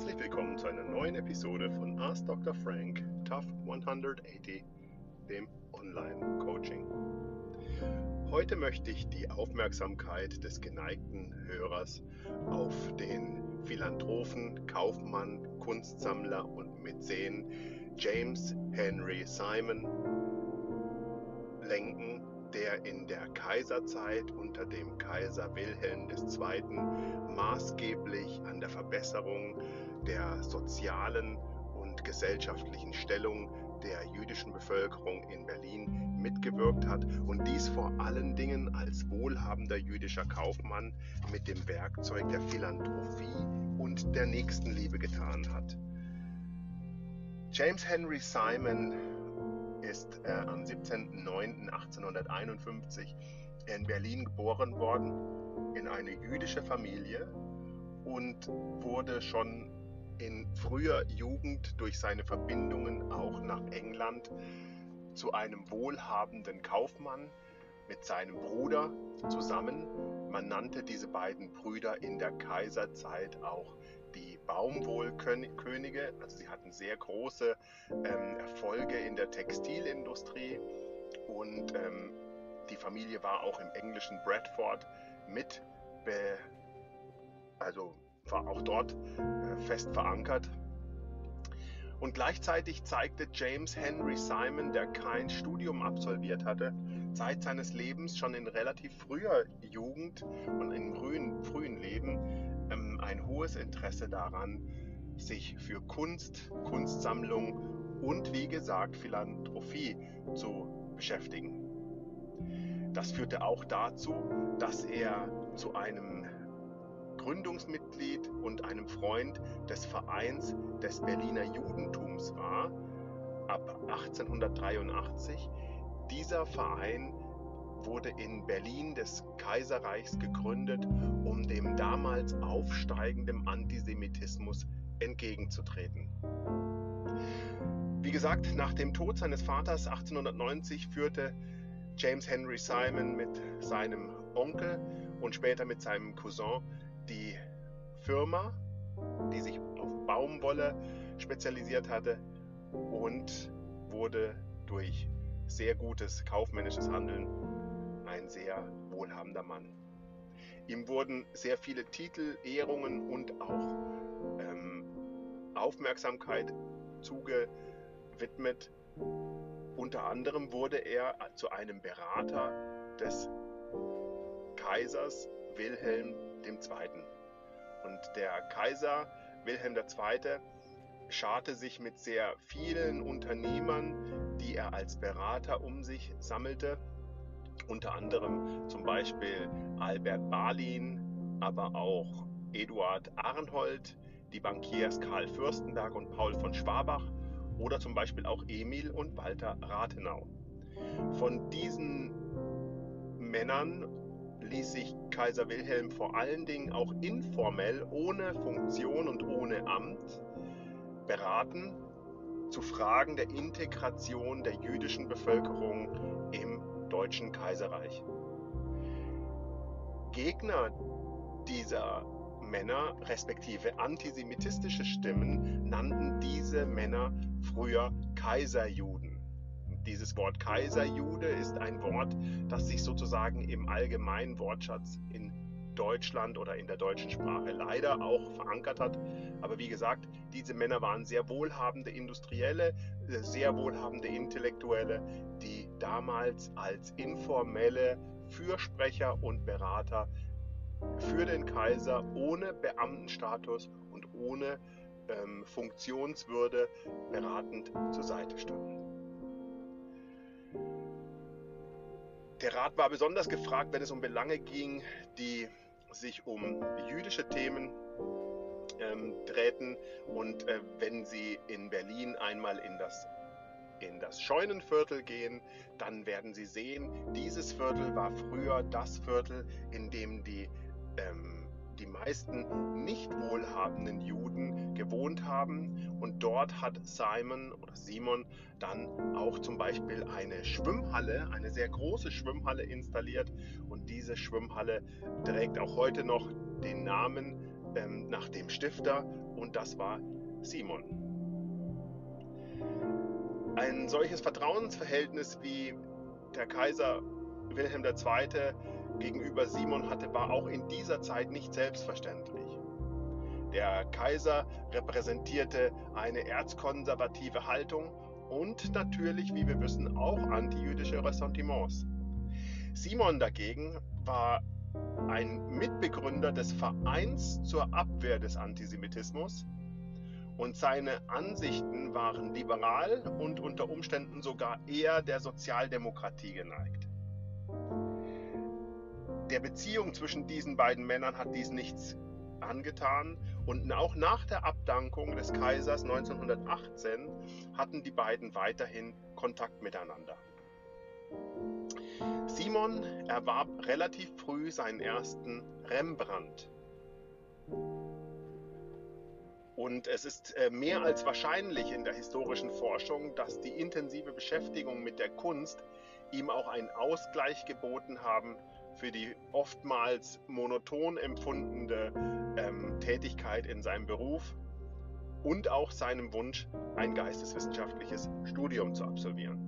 Herzlich willkommen zu einer neuen Episode von Ask Dr. Frank Tough 180, dem Online-Coaching. Heute möchte ich die Aufmerksamkeit des geneigten Hörers auf den Philanthropen, Kaufmann, Kunstsammler und Mäzen James Henry Simon lenken, der in der Kaiserzeit unter dem Kaiser Wilhelm II. maßgeblich an der Verbesserung der sozialen und gesellschaftlichen Stellung der jüdischen Bevölkerung in Berlin mitgewirkt hat und dies vor allen Dingen als wohlhabender jüdischer Kaufmann mit dem Werkzeug der Philanthropie und der Nächstenliebe getan hat. James Henry Simon ist äh, am 17.09.1851 in Berlin geboren worden, in eine jüdische Familie und wurde schon in früher Jugend durch seine Verbindungen auch nach England zu einem wohlhabenden Kaufmann mit seinem Bruder zusammen. Man nannte diese beiden Brüder in der Kaiserzeit auch die Baumwollkönige. Also sie hatten sehr große ähm, Erfolge in der Textilindustrie und ähm, die Familie war auch im englischen Bradford mit, also war auch dort äh, fest verankert. Und gleichzeitig zeigte James Henry Simon, der kein Studium absolviert hatte, Zeit seines Lebens schon in relativ früher Jugend und im frühen, frühen Leben ähm, ein hohes Interesse daran, sich für Kunst, Kunstsammlung und wie gesagt Philanthropie zu beschäftigen. Das führte auch dazu, dass er zu einem Gründungsmitglied und einem Freund des Vereins des Berliner Judentums war, ab 1883. Dieser Verein wurde in Berlin des Kaiserreichs gegründet, um dem damals aufsteigenden Antisemitismus entgegenzutreten. Wie gesagt, nach dem Tod seines Vaters 1890 führte James Henry Simon mit seinem Onkel und später mit seinem Cousin die Firma, die sich auf Baumwolle spezialisiert hatte und wurde durch sehr gutes kaufmännisches Handeln ein sehr wohlhabender Mann. Ihm wurden sehr viele Titel, Ehrungen und auch ähm, Aufmerksamkeit zugewidmet. Unter anderem wurde er zu einem Berater des Kaisers Wilhelm II. Und der Kaiser Wilhelm II. scharte sich mit sehr vielen Unternehmern, die er als Berater um sich sammelte unter anderem zum Beispiel Albert Balin, aber auch Eduard Arnhold, die Bankiers Karl Fürstenberg und Paul von Schwabach oder zum Beispiel auch Emil und Walter Rathenau. Von diesen Männern ließ sich Kaiser Wilhelm vor allen Dingen auch informell, ohne Funktion und ohne Amt, beraten zu Fragen der Integration der jüdischen Bevölkerung im Deutschen Kaiserreich. Gegner dieser Männer, respektive antisemitistische Stimmen, nannten diese Männer früher Kaiserjuden. Dieses Wort Kaiserjude ist ein Wort, das sich sozusagen im allgemeinen Wortschatz in Deutschland oder in der deutschen Sprache leider auch verankert hat. Aber wie gesagt, diese Männer waren sehr wohlhabende Industrielle, sehr wohlhabende Intellektuelle, die damals als informelle Fürsprecher und Berater für den Kaiser ohne Beamtenstatus und ohne ähm, Funktionswürde beratend zur Seite standen. Der Rat war besonders gefragt, wenn es um Belange ging, die sich um jüdische Themen ähm, drehten. Und äh, wenn Sie in Berlin einmal in das in das Scheunenviertel gehen, dann werden Sie sehen, dieses Viertel war früher das Viertel, in dem die, ähm, die meisten nicht wohlhabenden Juden gewohnt haben. Und dort hat Simon oder Simon dann auch zum Beispiel eine Schwimmhalle, eine sehr große Schwimmhalle installiert. Und diese Schwimmhalle trägt auch heute noch den Namen ähm, nach dem Stifter und das war Simon. Ein solches Vertrauensverhältnis wie der Kaiser Wilhelm II. Gegenüber Simon hatte, war auch in dieser Zeit nicht selbstverständlich. Der Kaiser repräsentierte eine erzkonservative Haltung und natürlich, wie wir wissen, auch antijüdische Ressentiments. Simon dagegen war ein Mitbegründer des Vereins zur Abwehr des Antisemitismus und seine Ansichten waren liberal und unter Umständen sogar eher der Sozialdemokratie geneigt. Der Beziehung zwischen diesen beiden Männern hat dies nichts angetan und auch nach der Abdankung des Kaisers 1918 hatten die beiden weiterhin Kontakt miteinander. Simon erwarb relativ früh seinen ersten Rembrandt. Und es ist äh, mehr als wahrscheinlich in der historischen Forschung, dass die intensive Beschäftigung mit der Kunst ihm auch einen Ausgleich geboten haben für die oftmals monoton empfundene ähm, Tätigkeit in seinem Beruf und auch seinem Wunsch, ein geisteswissenschaftliches Studium zu absolvieren.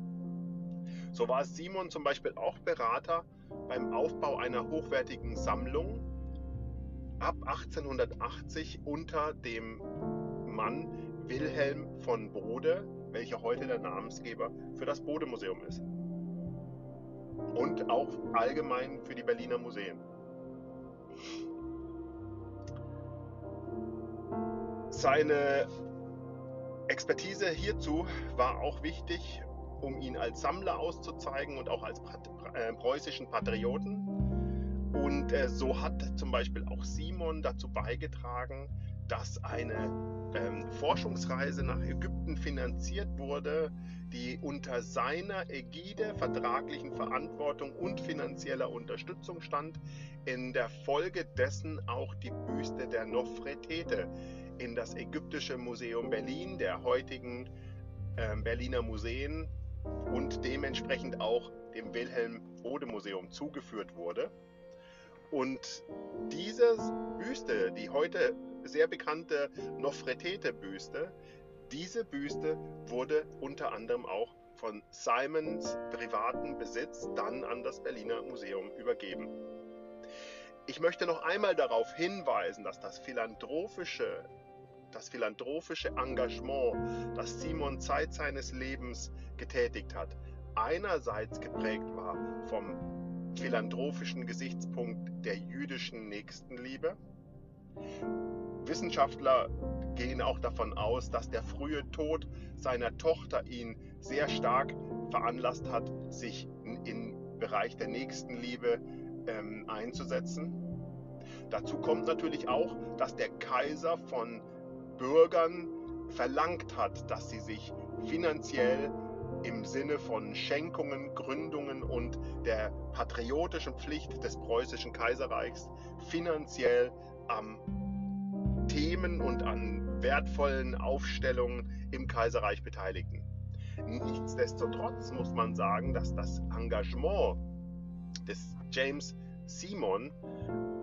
So war Simon zum Beispiel auch Berater beim Aufbau einer hochwertigen Sammlung ab 1880 unter dem Mann Wilhelm von Bode, welcher heute der Namensgeber für das Bode-Museum ist und auch allgemein für die Berliner Museen. Seine Expertise hierzu war auch wichtig, um ihn als Sammler auszuzeigen und auch als äh, preußischen Patrioten. Und äh, so hat zum Beispiel auch Simon dazu beigetragen, dass eine ähm, Forschungsreise nach Ägypten finanziert wurde, die unter seiner Ägide, vertraglichen Verantwortung und finanzieller Unterstützung stand, in der Folge dessen auch die Büste der Nofretete in das Ägyptische Museum Berlin, der heutigen äh, Berliner Museen und dementsprechend auch dem Wilhelm Bode Museum zugeführt wurde. Und diese Büste, die heute sehr bekannte Nofretete-Büste, diese Büste wurde unter anderem auch von Simons privaten Besitz dann an das Berliner Museum übergeben. Ich möchte noch einmal darauf hinweisen, dass das philanthropische, das philanthropische Engagement, das Simon Zeit seines Lebens getätigt hat, einerseits geprägt war vom philanthropischen Gesichtspunkt der jüdischen Nächstenliebe Wissenschaftler gehen auch davon aus, dass der frühe Tod seiner Tochter ihn sehr stark veranlasst hat, sich im Bereich der Nächstenliebe ähm, einzusetzen. Dazu kommt natürlich auch, dass der Kaiser von Bürgern verlangt hat, dass sie sich finanziell im Sinne von Schenkungen, Gründungen und der patriotischen Pflicht des preußischen Kaiserreichs finanziell am Themen und an wertvollen Aufstellungen im Kaiserreich beteiligten. Nichtsdestotrotz muss man sagen, dass das Engagement des James Simon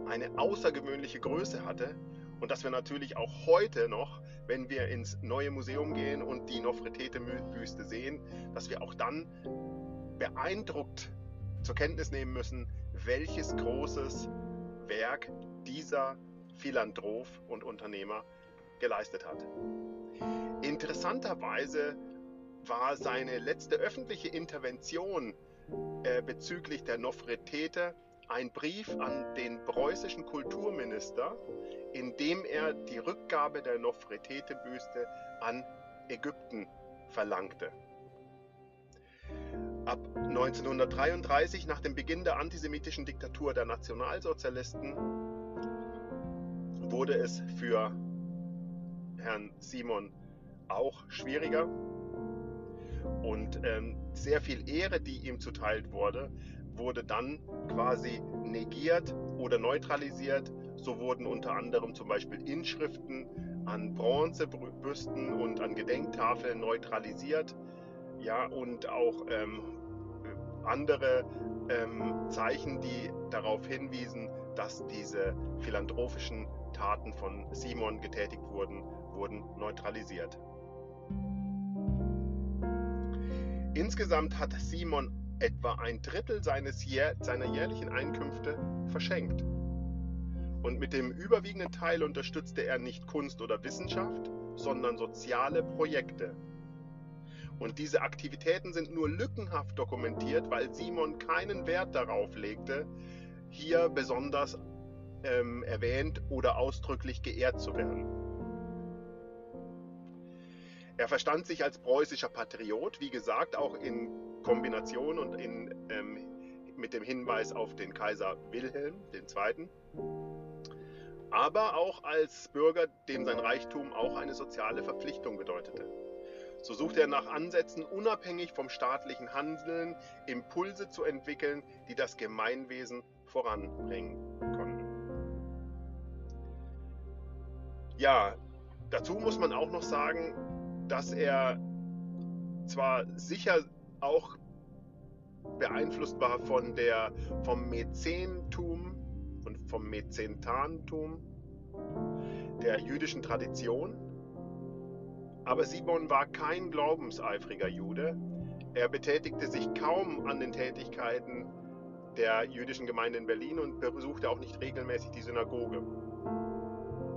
eine außergewöhnliche Größe hatte und dass wir natürlich auch heute noch, wenn wir ins neue Museum gehen und die Nofretete-Büste sehen, dass wir auch dann beeindruckt zur Kenntnis nehmen müssen, welches großes Werk dieser Philanthrop und Unternehmer geleistet hat. Interessanterweise war seine letzte öffentliche Intervention äh, bezüglich der Nofretete ein Brief an den preußischen Kulturminister, in dem er die Rückgabe der Nofretete-Büste an Ägypten verlangte. Ab 1933, nach dem Beginn der antisemitischen Diktatur der Nationalsozialisten, wurde es für Herrn Simon auch schwieriger. Und ähm, sehr viel Ehre, die ihm zuteilt wurde, wurde dann quasi negiert oder neutralisiert. So wurden unter anderem zum Beispiel Inschriften an Bronzebüsten und an Gedenktafeln neutralisiert. Ja, und auch ähm, andere ähm, Zeichen, die darauf hinwiesen, dass diese philanthropischen Taten von Simon getätigt wurden, wurden neutralisiert. Insgesamt hat Simon etwa ein Drittel seines seiner jährlichen Einkünfte verschenkt. Und mit dem überwiegenden Teil unterstützte er nicht Kunst oder Wissenschaft, sondern soziale Projekte. Und diese Aktivitäten sind nur lückenhaft dokumentiert, weil Simon keinen Wert darauf legte, hier besonders ähm, erwähnt oder ausdrücklich geehrt zu werden. Er verstand sich als preußischer Patriot, wie gesagt, auch in Kombination und in, ähm, mit dem Hinweis auf den Kaiser Wilhelm II., aber auch als Bürger, dem sein Reichtum auch eine soziale Verpflichtung bedeutete. So suchte er nach Ansätzen, unabhängig vom staatlichen Handeln Impulse zu entwickeln, die das Gemeinwesen voranbringen konnten. Ja, dazu muss man auch noch sagen, dass er zwar sicher auch beeinflusst war von der, vom Mäzentum und vom Mäzentantum der jüdischen Tradition, aber Simon war kein glaubenseifriger Jude. Er betätigte sich kaum an den Tätigkeiten der jüdischen Gemeinde in Berlin und besuchte auch nicht regelmäßig die Synagoge.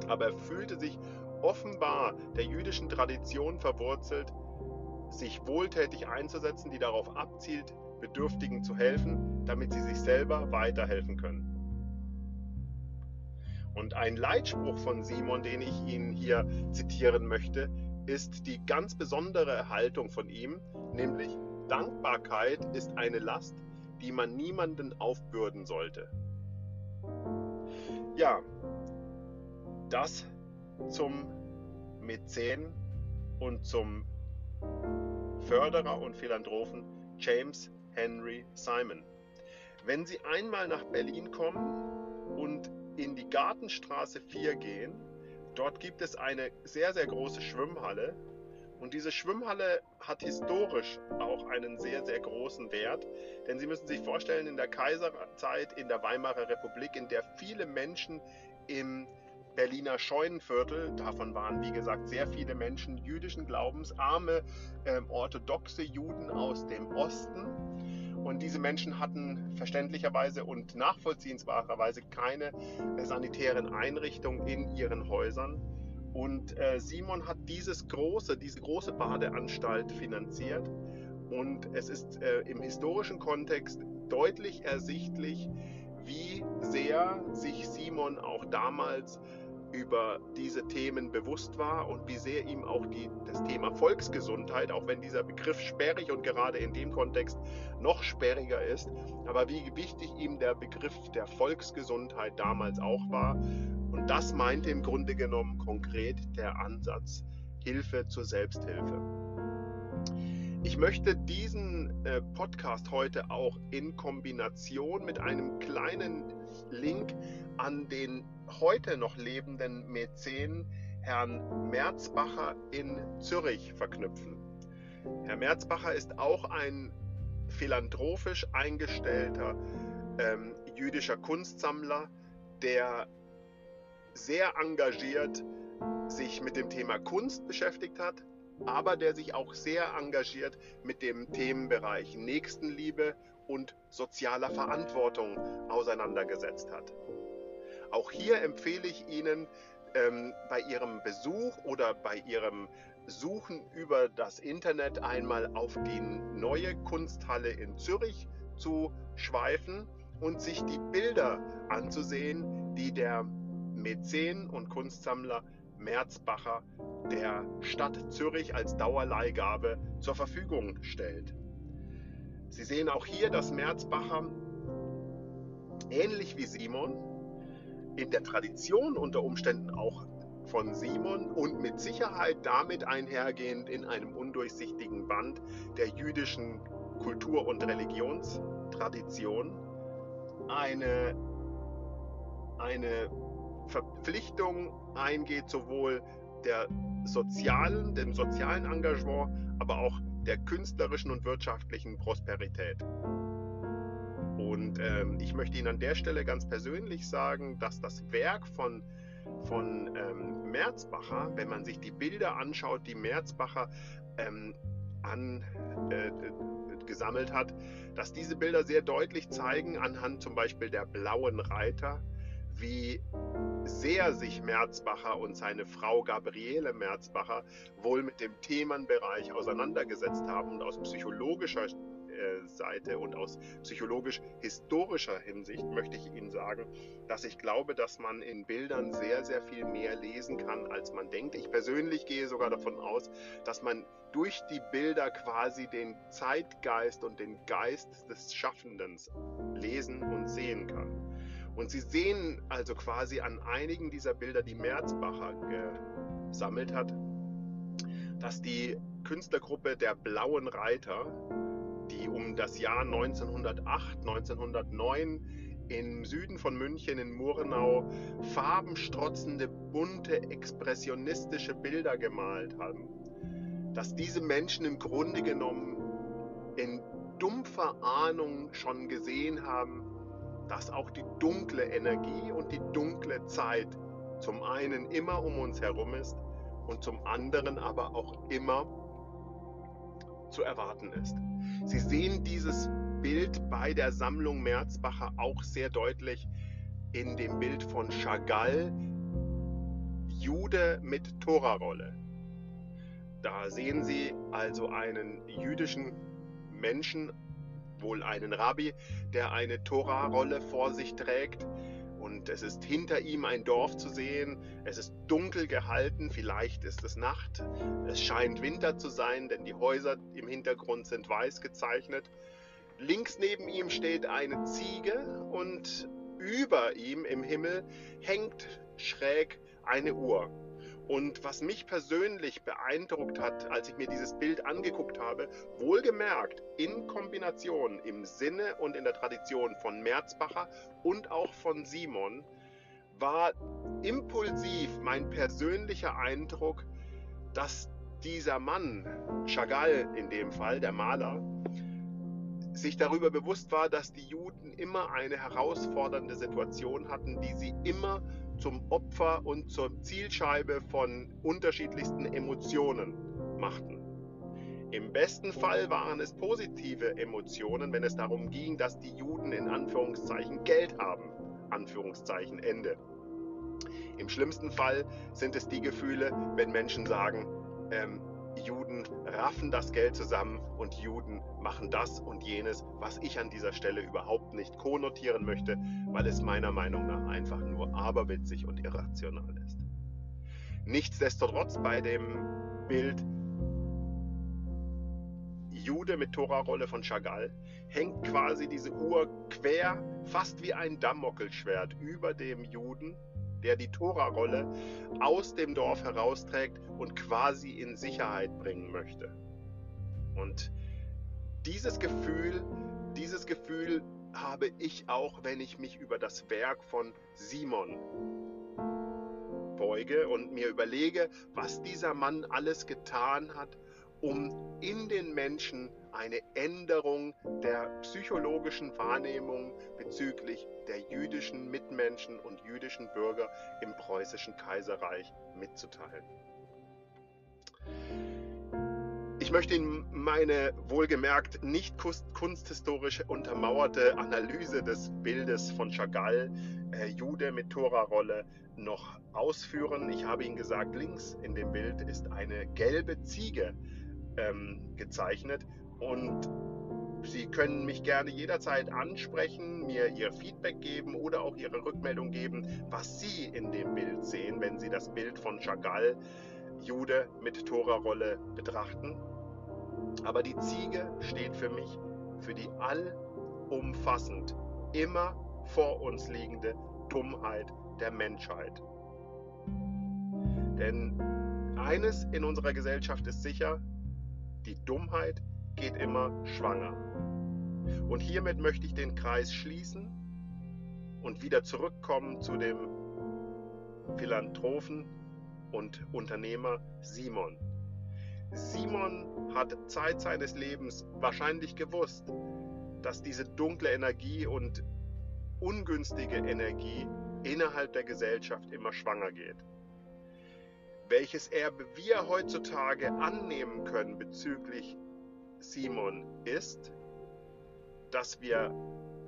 Aber er fühlte sich offenbar der jüdischen Tradition verwurzelt, sich wohltätig einzusetzen, die darauf abzielt, Bedürftigen zu helfen, damit sie sich selber weiterhelfen können. Und ein Leitspruch von Simon, den ich Ihnen hier zitieren möchte, ist die ganz besondere Haltung von ihm, nämlich Dankbarkeit ist eine Last, die man niemanden aufbürden sollte. Ja, das zum Mäzen und zum Förderer und Philanthropen James Henry Simon. Wenn Sie einmal nach Berlin kommen und in die Gartenstraße 4 gehen, Dort gibt es eine sehr, sehr große Schwimmhalle. Und diese Schwimmhalle hat historisch auch einen sehr, sehr großen Wert. Denn Sie müssen sich vorstellen, in der Kaiserzeit, in der Weimarer Republik, in der viele Menschen im Berliner Scheunenviertel, davon waren wie gesagt sehr viele Menschen jüdischen Glaubens, arme äh, orthodoxe Juden aus dem Osten, und diese Menschen hatten verständlicherweise und nachvollziehbarerweise keine äh, sanitären Einrichtungen in ihren Häusern. Und äh, Simon hat dieses große, diese große Badeanstalt finanziert. Und es ist äh, im historischen Kontext deutlich ersichtlich, wie sehr sich Simon auch damals über diese Themen bewusst war und wie sehr ihm auch die, das Thema Volksgesundheit, auch wenn dieser Begriff sperrig und gerade in dem Kontext noch sperriger ist, aber wie wichtig ihm der Begriff der Volksgesundheit damals auch war. Und das meinte im Grunde genommen konkret der Ansatz Hilfe zur Selbsthilfe. Ich möchte diesen äh, Podcast heute auch in Kombination mit einem kleinen Link an den heute noch lebenden Mäzen Herrn Merzbacher in Zürich verknüpfen. Herr Merzbacher ist auch ein philanthropisch eingestellter ähm, jüdischer Kunstsammler, der sehr engagiert sich mit dem Thema Kunst beschäftigt hat, aber der sich auch sehr engagiert mit dem Themenbereich Nächstenliebe und sozialer Verantwortung auseinandergesetzt hat. Auch hier empfehle ich Ihnen ähm, bei Ihrem Besuch oder bei Ihrem Suchen über das Internet einmal auf die neue Kunsthalle in Zürich zu schweifen und sich die Bilder anzusehen, die der Mäzen und Kunstsammler Merzbacher der Stadt Zürich als Dauerleihgabe zur Verfügung stellt. Sie sehen auch hier, dass Merzbacher ähnlich wie Simon in der Tradition unter Umständen auch von Simon und mit Sicherheit damit einhergehend in einem undurchsichtigen Band der jüdischen Kultur- und Religionstradition eine, eine Verpflichtung eingeht, sowohl der sozialen, dem sozialen Engagement, aber auch der künstlerischen und wirtschaftlichen Prosperität. Und ähm, ich möchte Ihnen an der Stelle ganz persönlich sagen, dass das Werk von von ähm, Merzbacher, wenn man sich die Bilder anschaut, die Merzbacher ähm, an, äh, gesammelt hat, dass diese Bilder sehr deutlich zeigen, anhand zum Beispiel der blauen Reiter, wie sehr sich Merzbacher und seine Frau Gabriele Merzbacher wohl mit dem Themenbereich auseinandergesetzt haben und aus psychologischer äh, Seite und aus psychologisch-historischer Hinsicht möchte ich Ihnen sagen, dass ich glaube, dass man in Bildern sehr, sehr viel mehr lesen kann, als man denkt. Ich persönlich gehe sogar davon aus, dass man durch die Bilder quasi den Zeitgeist und den Geist des Schaffenden lesen und sehen kann. Und Sie sehen also quasi an einigen dieser Bilder, die Merzbacher gesammelt hat, dass die Künstlergruppe der Blauen Reiter die um das Jahr 1908, 1909 im Süden von München in Murnau farbenstrotzende, bunte, expressionistische Bilder gemalt haben, dass diese Menschen im Grunde genommen in dumpfer Ahnung schon gesehen haben, dass auch die dunkle Energie und die dunkle Zeit zum einen immer um uns herum ist und zum anderen aber auch immer zu erwarten ist. Sie sehen dieses Bild bei der Sammlung Merzbacher auch sehr deutlich in dem Bild von Chagall, Jude mit Torarolle. Da sehen Sie also einen jüdischen Menschen, wohl einen Rabbi, der eine Torarolle vor sich trägt und es ist hinter ihm ein Dorf zu sehen. Es ist dunkel gehalten, vielleicht ist es Nacht. Es scheint Winter zu sein, denn die Häuser im Hintergrund sind weiß gezeichnet. Links neben ihm steht eine Ziege und über ihm im Himmel hängt schräg eine Uhr. Und was mich persönlich beeindruckt hat, als ich mir dieses Bild angeguckt habe, wohlgemerkt in Kombination im Sinne und in der Tradition von Merzbacher und auch von Simon, war impulsiv mein persönlicher Eindruck, dass dieser Mann, Chagall in dem Fall, der Maler, sich darüber bewusst war, dass die Juden immer eine herausfordernde Situation hatten, die sie immer zum Opfer und zur Zielscheibe von unterschiedlichsten Emotionen machten. Im besten Fall waren es positive Emotionen, wenn es darum ging, dass die Juden in Anführungszeichen Geld haben. Anführungszeichen Ende. Im schlimmsten Fall sind es die Gefühle, wenn Menschen sagen, ähm, Juden raffen das Geld zusammen und Juden machen das und jenes, was ich an dieser Stelle überhaupt nicht konnotieren möchte, weil es meiner Meinung nach einfach nur aberwitzig und irrational ist. Nichtsdestotrotz bei dem Bild Jude mit Torarolle von Chagall hängt quasi diese Uhr quer, fast wie ein Damokelschwert über dem Juden der die Tora-Rolle aus dem Dorf herausträgt und quasi in Sicherheit bringen möchte. Und dieses Gefühl, dieses Gefühl habe ich auch, wenn ich mich über das Werk von Simon beuge und mir überlege, was dieser Mann alles getan hat, um in den Menschen eine Änderung der psychologischen Wahrnehmung bezüglich der jüdischen Mitmenschen und jüdischen Bürger im preußischen Kaiserreich mitzuteilen. Ich möchte Ihnen meine wohlgemerkt nicht kunsthistorisch untermauerte Analyse des Bildes von Chagall, äh, Jude mit Torarolle, noch ausführen. Ich habe Ihnen gesagt, links in dem Bild ist eine gelbe Ziege ähm, gezeichnet und Sie können mich gerne jederzeit ansprechen, mir Ihr Feedback geben oder auch Ihre Rückmeldung geben, was Sie in dem Bild sehen, wenn Sie das Bild von Chagall, Jude mit Torarolle, betrachten. Aber die Ziege steht für mich für die allumfassend immer vor uns liegende Dummheit der Menschheit. Denn eines in unserer Gesellschaft ist sicher, die Dummheit geht immer schwanger. Und hiermit möchte ich den Kreis schließen und wieder zurückkommen zu dem Philanthropen und Unternehmer Simon. Simon hat Zeit seines Lebens wahrscheinlich gewusst, dass diese dunkle Energie und ungünstige Energie innerhalb der Gesellschaft immer schwanger geht. Welches Erbe wir heutzutage annehmen können bezüglich Simon ist, dass wir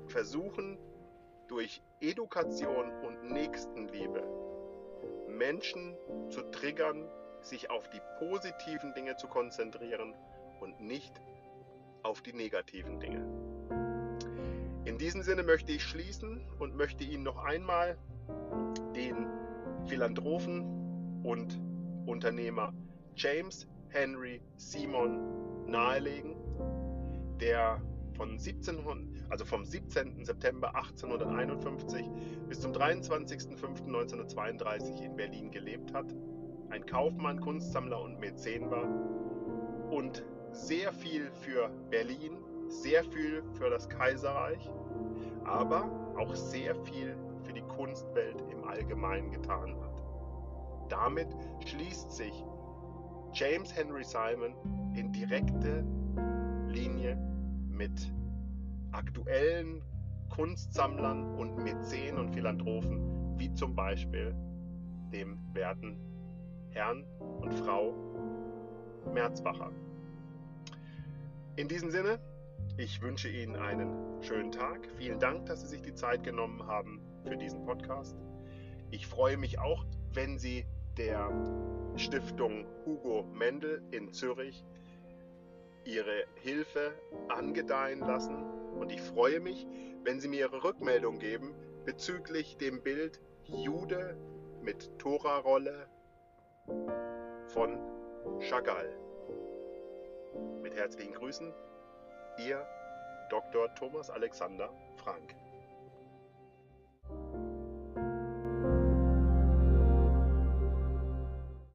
versuchen, durch Education und Nächstenliebe Menschen zu triggern, sich auf die positiven Dinge zu konzentrieren und nicht auf die negativen Dinge. In diesem Sinne möchte ich schließen und möchte Ihnen noch einmal den Philanthropen und Unternehmer James Henry Simon nahelegen, der von 1700, also vom 17. September 1851 bis zum 23.05.1932 in Berlin gelebt hat, ein Kaufmann, Kunstsammler und Mäzen war und sehr viel für Berlin, sehr viel für das Kaiserreich, aber auch sehr viel für die Kunstwelt im Allgemeinen getan hat. Damit schließt sich James Henry Simon in direkte Linie mit aktuellen Kunstsammlern und Mäzen und Philanthropen, wie zum Beispiel dem werten Herrn und Frau Merzbacher. In diesem Sinne, ich wünsche Ihnen einen schönen Tag. Vielen Dank, dass Sie sich die Zeit genommen haben für diesen Podcast. Ich freue mich auch, wenn Sie der Stiftung Hugo Mendel in Zürich Ihre Hilfe angedeihen lassen und ich freue mich, wenn Sie mir Ihre Rückmeldung geben bezüglich dem Bild Jude mit Tora-Rolle von Chagall. Mit herzlichen Grüßen, Ihr Dr. Thomas Alexander Frank.